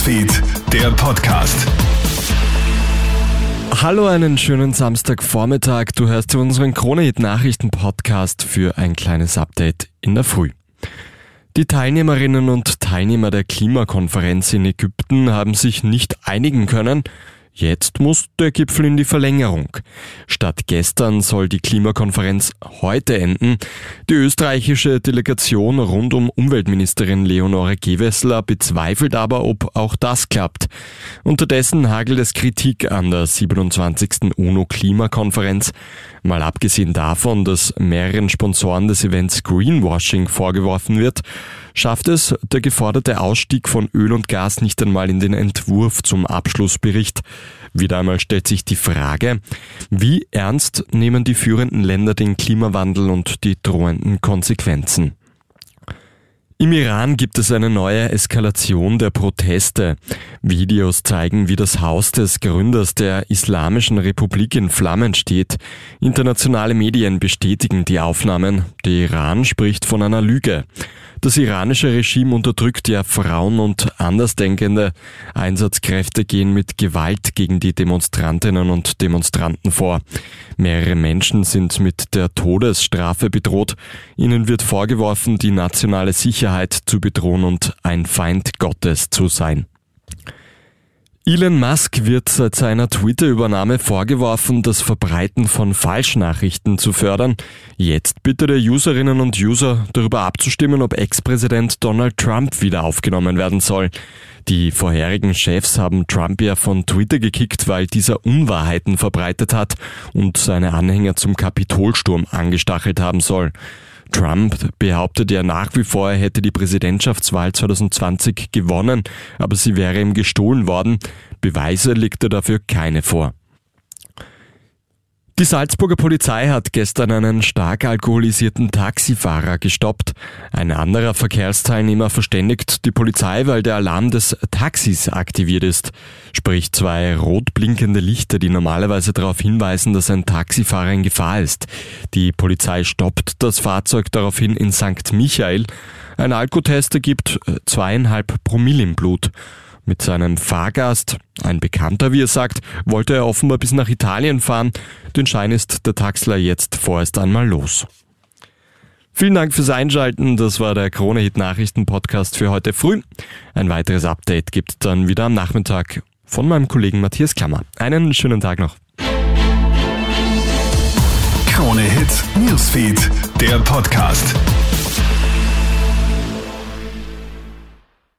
Newsfeed, der Podcast. Hallo, einen schönen Samstagvormittag. Du hörst unseren Krone-Hit-Nachrichten-Podcast für ein kleines Update in der Früh. Die Teilnehmerinnen und Teilnehmer der Klimakonferenz in Ägypten haben sich nicht einigen können, Jetzt muss der Gipfel in die Verlängerung. Statt gestern soll die Klimakonferenz heute enden. Die österreichische Delegation rund um Umweltministerin Leonore Gewessler bezweifelt aber, ob auch das klappt. Unterdessen hagelt es Kritik an der 27. UNO-Klimakonferenz. Mal abgesehen davon, dass mehreren Sponsoren des Events Greenwashing vorgeworfen wird, schafft es der geforderte Ausstieg von Öl und Gas nicht einmal in den Entwurf zum Abschlussbericht. Wieder einmal stellt sich die Frage, wie ernst nehmen die führenden Länder den Klimawandel und die drohenden Konsequenzen? Im Iran gibt es eine neue Eskalation der Proteste. Videos zeigen, wie das Haus des Gründers der Islamischen Republik in Flammen steht. Internationale Medien bestätigen die Aufnahmen. Der Iran spricht von einer Lüge. Das iranische Regime unterdrückt ja Frauen und Andersdenkende. Einsatzkräfte gehen mit Gewalt gegen die Demonstrantinnen und Demonstranten vor. Mehrere Menschen sind mit der Todesstrafe bedroht. Ihnen wird vorgeworfen, die nationale Sicherheit zu bedrohen und ein Feind Gottes zu sein. Elon Musk wird seit seiner Twitter-Übernahme vorgeworfen, das Verbreiten von Falschnachrichten zu fördern. Jetzt bittet er Userinnen und User darüber abzustimmen, ob Ex-Präsident Donald Trump wieder aufgenommen werden soll. Die vorherigen Chefs haben Trump ja von Twitter gekickt, weil dieser Unwahrheiten verbreitet hat und seine Anhänger zum Kapitolsturm angestachelt haben soll. Trump behauptet ja nach wie vor, er hätte die Präsidentschaftswahl 2020 gewonnen, aber sie wäre ihm gestohlen worden. Beweise legt er dafür keine vor. Die Salzburger Polizei hat gestern einen stark alkoholisierten Taxifahrer gestoppt. Ein anderer Verkehrsteilnehmer verständigt die Polizei, weil der Alarm des Taxis aktiviert ist. Sprich zwei rot blinkende Lichter, die normalerweise darauf hinweisen, dass ein Taxifahrer in Gefahr ist. Die Polizei stoppt das Fahrzeug daraufhin in St. Michael. Ein Alkotest ergibt zweieinhalb Promille im Blut. Mit seinem Fahrgast, ein Bekannter, wie er sagt, wollte er offenbar bis nach Italien fahren. Den Schein ist der Taxler jetzt vorerst einmal los. Vielen Dank fürs Einschalten. Das war der Krone-Hit Nachrichten-Podcast für heute früh. Ein weiteres Update gibt es dann wieder am Nachmittag von meinem Kollegen Matthias Klammer. Einen schönen Tag noch. Krone-Hit Newsfeed, der Podcast.